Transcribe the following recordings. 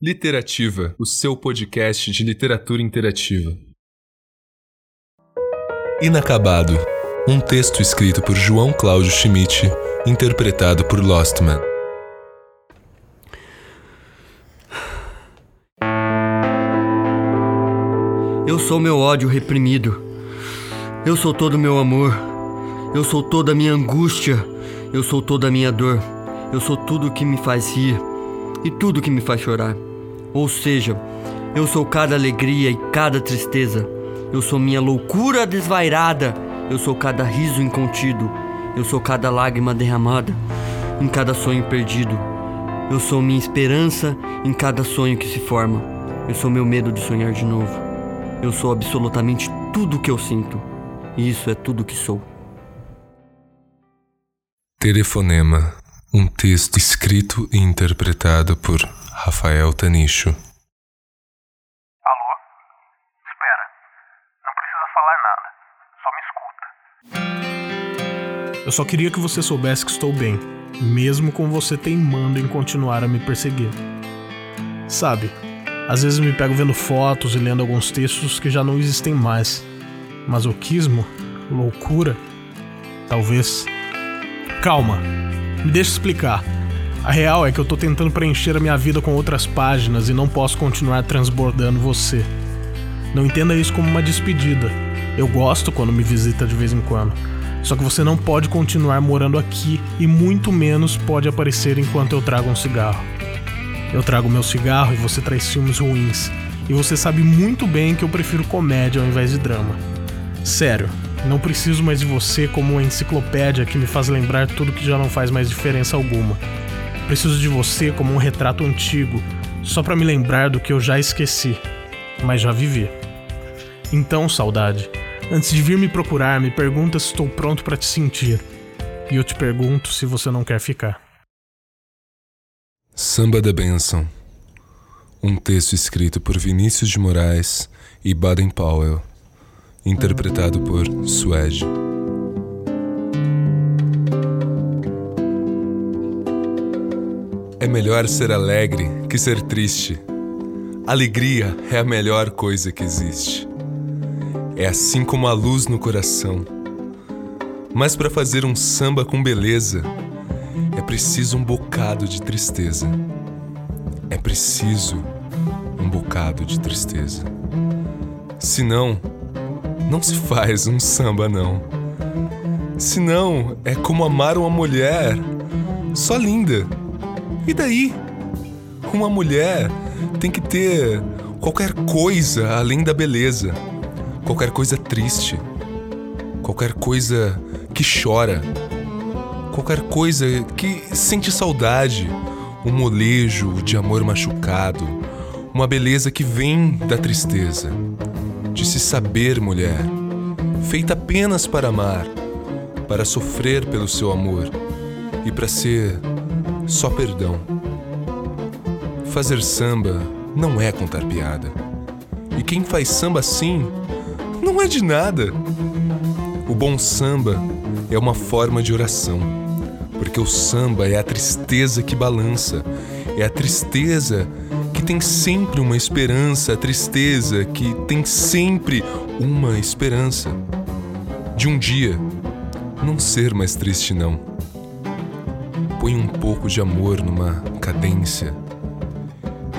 Literativa, o seu podcast de literatura interativa. Inacabado. Um texto escrito por João Cláudio Schmidt, interpretado por Lostman. Eu sou meu ódio reprimido. Eu sou todo meu amor. Eu sou toda a minha angústia. Eu sou toda minha dor. Eu sou tudo que me faz rir e tudo que me faz chorar. Ou seja, eu sou cada alegria e cada tristeza. Eu sou minha loucura desvairada. Eu sou cada riso incontido. Eu sou cada lágrima derramada em cada sonho perdido. Eu sou minha esperança em cada sonho que se forma. Eu sou meu medo de sonhar de novo. Eu sou absolutamente tudo o que eu sinto. E isso é tudo que sou. Telefonema. Um texto escrito e interpretado por Rafael Tanicho. Alô? Espera. Não precisa falar nada. Só me escuta. Eu só queria que você soubesse que estou bem, mesmo com você teimando em continuar a me perseguir. Sabe, às vezes me pego vendo fotos e lendo alguns textos que já não existem mais. Masoquismo? Loucura? Talvez. Calma, me deixa explicar. A real é que eu tô tentando preencher a minha vida com outras páginas e não posso continuar transbordando você. Não entenda isso como uma despedida. Eu gosto quando me visita de vez em quando. Só que você não pode continuar morando aqui e muito menos pode aparecer enquanto eu trago um cigarro. Eu trago meu cigarro e você traz filmes ruins. E você sabe muito bem que eu prefiro comédia ao invés de drama. Sério, não preciso mais de você como uma enciclopédia que me faz lembrar tudo que já não faz mais diferença alguma. Preciso de você como um retrato antigo, só para me lembrar do que eu já esqueci, mas já vivi. Então, saudade, antes de vir me procurar, me pergunta se estou pronto para te sentir. E eu te pergunto se você não quer ficar. Samba da Benção. Um texto escrito por Vinícius de Moraes e Baden Powell, interpretado por Suede. É melhor ser alegre que ser triste. Alegria é a melhor coisa que existe. É assim como a luz no coração. Mas para fazer um samba com beleza, é preciso um bocado de tristeza. É preciso um bocado de tristeza. Senão, não se faz um samba, não. Senão, é como amar uma mulher só linda e daí? Uma mulher tem que ter qualquer coisa além da beleza, qualquer coisa triste, qualquer coisa que chora, qualquer coisa que sente saudade, um molejo de amor machucado, uma beleza que vem da tristeza, de se saber mulher, feita apenas para amar, para sofrer pelo seu amor e para ser só perdão. Fazer samba não é contar piada. E quem faz samba assim não é de nada. O bom samba é uma forma de oração, porque o samba é a tristeza que balança, é a tristeza que tem sempre uma esperança, a tristeza que tem sempre uma esperança de um dia não ser mais triste, não. Põe um pouco de amor numa cadência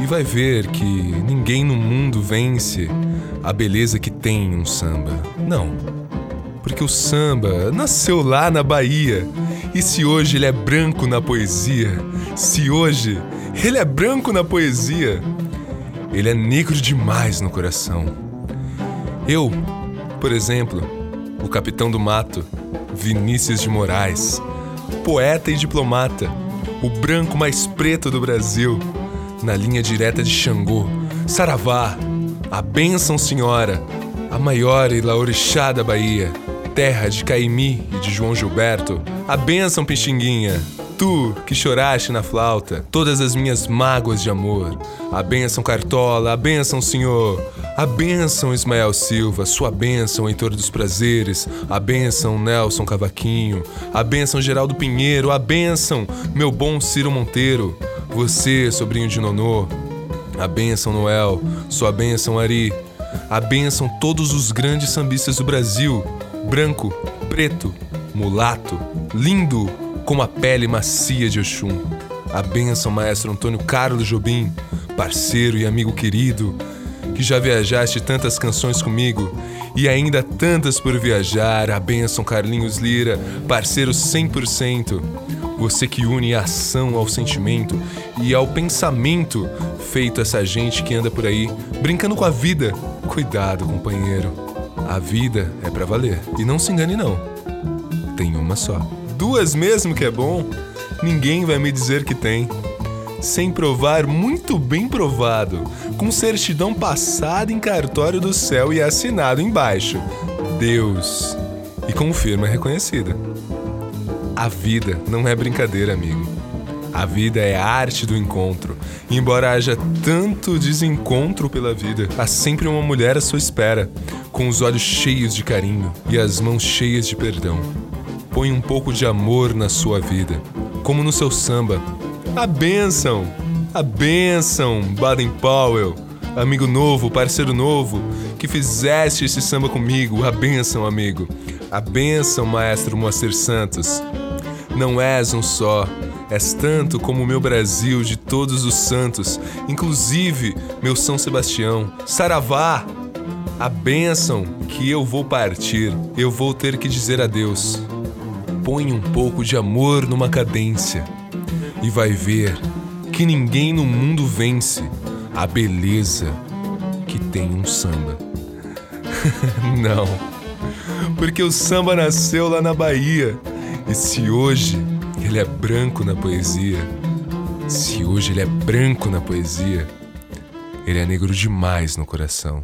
e vai ver que ninguém no mundo vence a beleza que tem um samba. Não. Porque o samba nasceu lá na Bahia. E se hoje ele é branco na poesia, se hoje ele é branco na poesia, ele é negro demais no coração. Eu, por exemplo, o capitão do mato, Vinícius de Moraes, poeta e diplomata, o branco mais preto do Brasil, na linha direta de Xangô, Saravá, a bênção senhora, a maior e laurixá da Bahia, terra de Caimi e de João Gilberto, a bênção Pixinguinha, tu que choraste na flauta, todas as minhas mágoas de amor, a bênção Cartola, a bênção Senhor, a bênção Ismael Silva, sua bênção Heitor dos Prazeres, a bênção Nelson Cavaquinho, a bênção Geraldo Pinheiro, a bênção meu bom Ciro Monteiro, você, sobrinho de Nonô, a bênção Noel, sua bênção Ari, a bênção todos os grandes sambistas do Brasil, branco, preto, mulato, lindo como a pele macia de Oxum. A bênção, maestro Antônio Carlos Jobim, parceiro e amigo querido, que já viajaste tantas canções comigo e ainda tantas por viajar. A bênção Carlinhos Lira, parceiro 100%. Você que une a ação ao sentimento e ao pensamento, feito essa gente que anda por aí brincando com a vida. Cuidado, companheiro. A vida é para valer. E não se engane não. Tem uma só. Duas mesmo que é bom? Ninguém vai me dizer que tem sem provar muito bem provado, com certidão passada em cartório do céu e assinado embaixo. Deus. E com firma reconhecida. A vida não é brincadeira, amigo. A vida é a arte do encontro. Embora haja tanto desencontro pela vida, há sempre uma mulher à sua espera, com os olhos cheios de carinho e as mãos cheias de perdão. Põe um pouco de amor na sua vida, como no seu samba, a bênção! A bênção, Baden Powell, amigo novo, parceiro novo, que fizeste esse samba comigo. A bênção, amigo. A bênção, maestro Moacir Santos. Não és um só, és tanto como o meu Brasil de todos os santos, inclusive meu São Sebastião. Saravá! A bênção que eu vou partir, eu vou ter que dizer adeus. Põe um pouco de amor numa cadência e vai ver que ninguém no mundo vence a beleza que tem um samba. Não, porque o samba nasceu lá na Bahia e se hoje ele é branco na poesia, se hoje ele é branco na poesia, ele é negro demais no coração.